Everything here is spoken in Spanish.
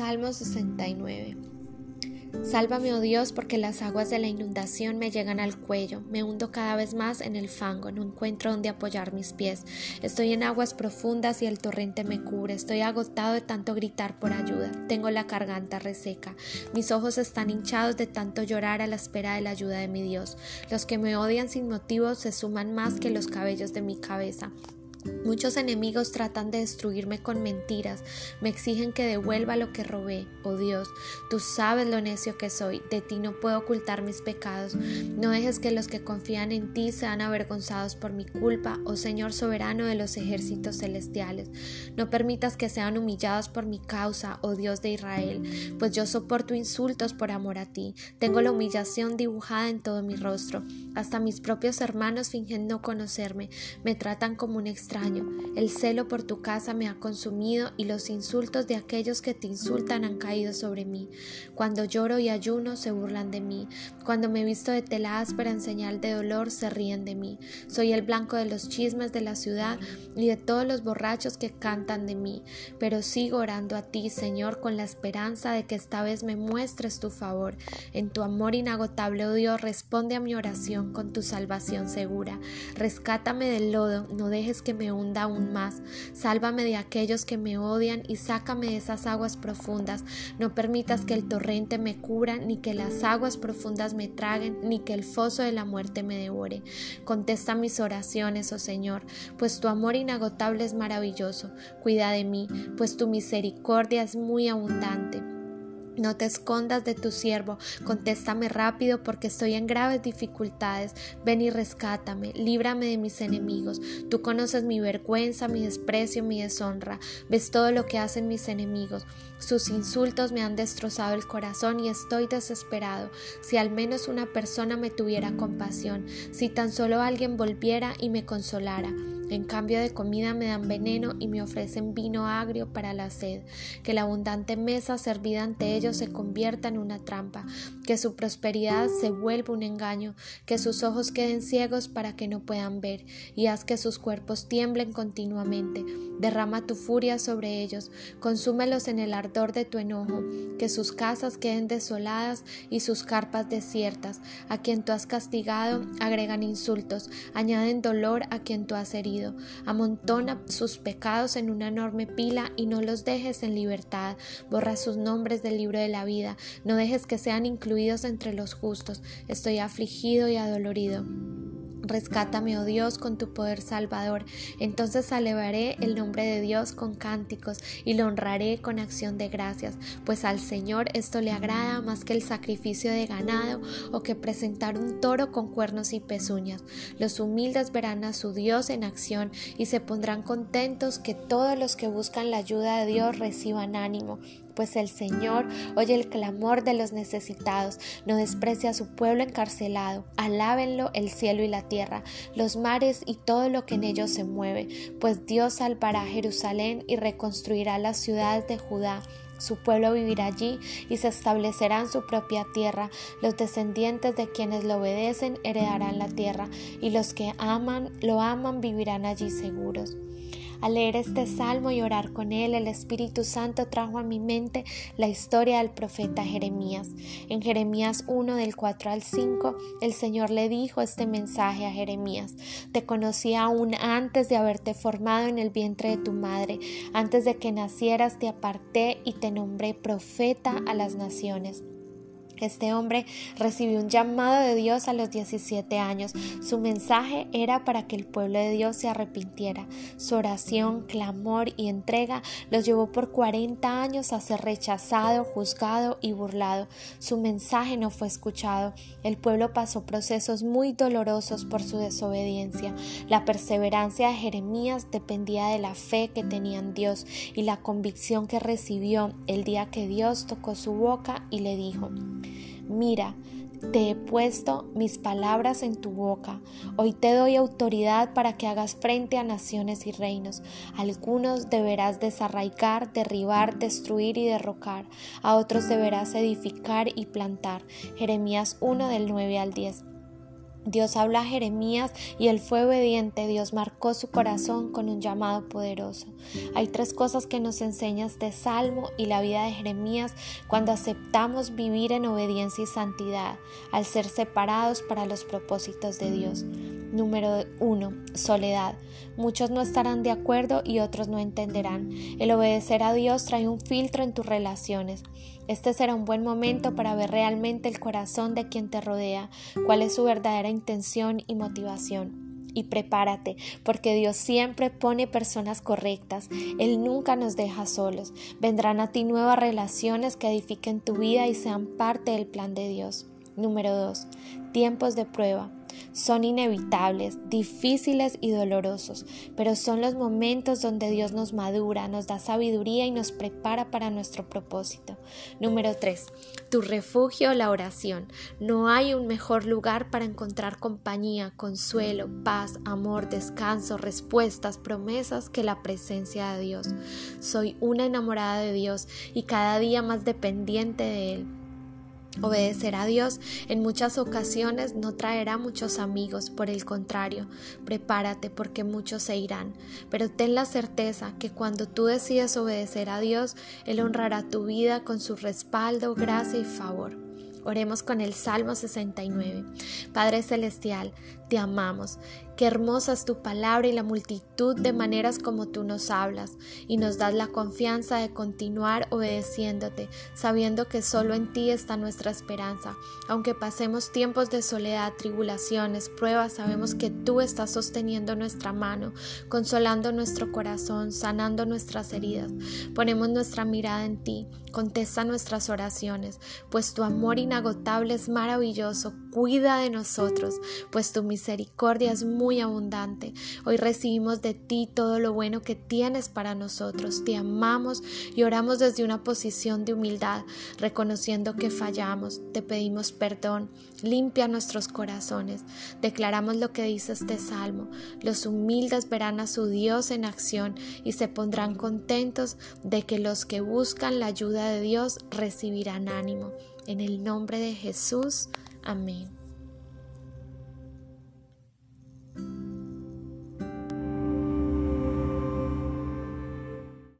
Salmo 69 Sálvame, oh Dios, porque las aguas de la inundación me llegan al cuello, me hundo cada vez más en el fango, no encuentro donde apoyar mis pies. Estoy en aguas profundas y el torrente me cubre, estoy agotado de tanto gritar por ayuda, tengo la garganta reseca, mis ojos están hinchados de tanto llorar a la espera de la ayuda de mi Dios. Los que me odian sin motivo se suman más que los cabellos de mi cabeza. Muchos enemigos tratan de destruirme con mentiras, me exigen que devuelva lo que robé. Oh Dios, tú sabes lo necio que soy, de ti no puedo ocultar mis pecados. No dejes que los que confían en ti sean avergonzados por mi culpa, oh Señor soberano de los ejércitos celestiales. No permitas que sean humillados por mi causa, oh Dios de Israel, pues yo soporto insultos por amor a ti. Tengo la humillación dibujada en todo mi rostro. Hasta mis propios hermanos fingen no conocerme, me tratan como un el celo por tu casa me ha consumido y los insultos de aquellos que te insultan han caído sobre mí. Cuando lloro y ayuno se burlan de mí. Cuando me visto de tela áspera en señal de dolor se ríen de mí. Soy el blanco de los chismes de la ciudad y de todos los borrachos que cantan de mí. Pero sigo orando a ti, Señor, con la esperanza de que esta vez me muestres tu favor. En tu amor inagotable, oh Dios, responde a mi oración con tu salvación segura. Rescátame del lodo, no dejes que me hunda aún más. Sálvame de aquellos que me odian y sácame de esas aguas profundas. No permitas que el torrente me cubra, ni que las aguas profundas me traguen, ni que el foso de la muerte me devore. Contesta mis oraciones, oh Señor, pues tu amor inagotable es maravilloso. Cuida de mí, pues tu misericordia es muy abundante. No te escondas de tu siervo, contéstame rápido porque estoy en graves dificultades. Ven y rescátame, líbrame de mis enemigos. Tú conoces mi vergüenza, mi desprecio, mi deshonra. Ves todo lo que hacen mis enemigos. Sus insultos me han destrozado el corazón y estoy desesperado. Si al menos una persona me tuviera compasión, si tan solo alguien volviera y me consolara. En cambio de comida me dan veneno y me ofrecen vino agrio para la sed. Que la abundante mesa servida ante ellos se convierta en una trampa. Que su prosperidad se vuelva un engaño. Que sus ojos queden ciegos para que no puedan ver. Y haz que sus cuerpos tiemblen continuamente. Derrama tu furia sobre ellos. Consúmelos en el ardor de tu enojo. Que sus casas queden desoladas y sus carpas desiertas. A quien tú has castigado agregan insultos. Añaden dolor a quien tú has herido Amontona sus pecados en una enorme pila y no los dejes en libertad. Borra sus nombres del libro de la vida. No dejes que sean incluidos entre los justos. Estoy afligido y adolorido. Rescátame, oh Dios, con tu poder salvador. Entonces alevaré el nombre de Dios con cánticos y lo honraré con acción de gracias, pues al Señor esto le agrada más que el sacrificio de ganado o que presentar un toro con cuernos y pezuñas. Los humildes verán a su Dios en acción y se pondrán contentos que todos los que buscan la ayuda de Dios reciban ánimo pues el Señor oye el clamor de los necesitados, no desprecia a su pueblo encarcelado. Alábenlo el cielo y la tierra, los mares y todo lo que en ellos se mueve, pues Dios salvará a Jerusalén y reconstruirá las ciudades de Judá. Su pueblo vivirá allí y se establecerá en su propia tierra. Los descendientes de quienes lo obedecen heredarán la tierra y los que aman, lo aman, vivirán allí seguros. Al leer este salmo y orar con él, el Espíritu Santo trajo a mi mente la historia del profeta Jeremías. En Jeremías 1 del 4 al 5, el Señor le dijo este mensaje a Jeremías. Te conocí aún antes de haberte formado en el vientre de tu madre. Antes de que nacieras te aparté y te nombré profeta a las naciones. Este hombre recibió un llamado de Dios a los 17 años. Su mensaje era para que el pueblo de Dios se arrepintiera. Su oración, clamor y entrega los llevó por 40 años a ser rechazado, juzgado y burlado. Su mensaje no fue escuchado. El pueblo pasó procesos muy dolorosos por su desobediencia. La perseverancia de Jeremías dependía de la fe que tenía en Dios y la convicción que recibió el día que Dios tocó su boca y le dijo, Mira, te he puesto mis palabras en tu boca. Hoy te doy autoridad para que hagas frente a naciones y reinos. Algunos deberás desarraigar, derribar, destruir y derrocar. A otros deberás edificar y plantar. Jeremías 1 del 9 al 10. Dios habla a Jeremías y él fue obediente. Dios marcó su corazón con un llamado poderoso. Hay tres cosas que nos enseña este salmo y la vida de Jeremías cuando aceptamos vivir en obediencia y santidad, al ser separados para los propósitos de Dios. Número uno, soledad. Muchos no estarán de acuerdo y otros no entenderán. El obedecer a Dios trae un filtro en tus relaciones. Este será un buen momento para ver realmente el corazón de quien te rodea, cuál es su verdadera intención y motivación y prepárate, porque Dios siempre pone personas correctas. Él nunca nos deja solos. Vendrán a ti nuevas relaciones que edifiquen tu vida y sean parte del plan de Dios. Número 2. Tiempos de prueba son inevitables, difíciles y dolorosos, pero son los momentos donde Dios nos madura, nos da sabiduría y nos prepara para nuestro propósito. Número 3. Tu refugio, la oración. No hay un mejor lugar para encontrar compañía, consuelo, paz, amor, descanso, respuestas, promesas que la presencia de Dios. Soy una enamorada de Dios y cada día más dependiente de Él. Obedecer a Dios en muchas ocasiones no traerá muchos amigos, por el contrario, prepárate porque muchos se irán, pero ten la certeza que cuando tú decides obedecer a Dios, Él honrará tu vida con su respaldo, gracia y favor. Oremos con el Salmo 69. Padre Celestial, te amamos. Qué hermosa es tu palabra y la multitud de maneras como tú nos hablas y nos das la confianza de continuar obedeciéndote, sabiendo que solo en ti está nuestra esperanza. Aunque pasemos tiempos de soledad, tribulaciones, pruebas, sabemos que tú estás sosteniendo nuestra mano, consolando nuestro corazón, sanando nuestras heridas. Ponemos nuestra mirada en ti, contesta nuestras oraciones, pues tu amor inagotable es maravilloso, cuida de nosotros, pues tu misericordia es muy abundante. Hoy recibimos de ti todo lo bueno que tienes para nosotros. Te amamos y oramos desde una posición de humildad, reconociendo que fallamos. Te pedimos perdón. Limpia nuestros corazones. Declaramos lo que dice este salmo. Los humildes verán a su Dios en acción y se pondrán contentos de que los que buscan la ayuda de Dios recibirán ánimo. En el nombre de Jesús. Amém.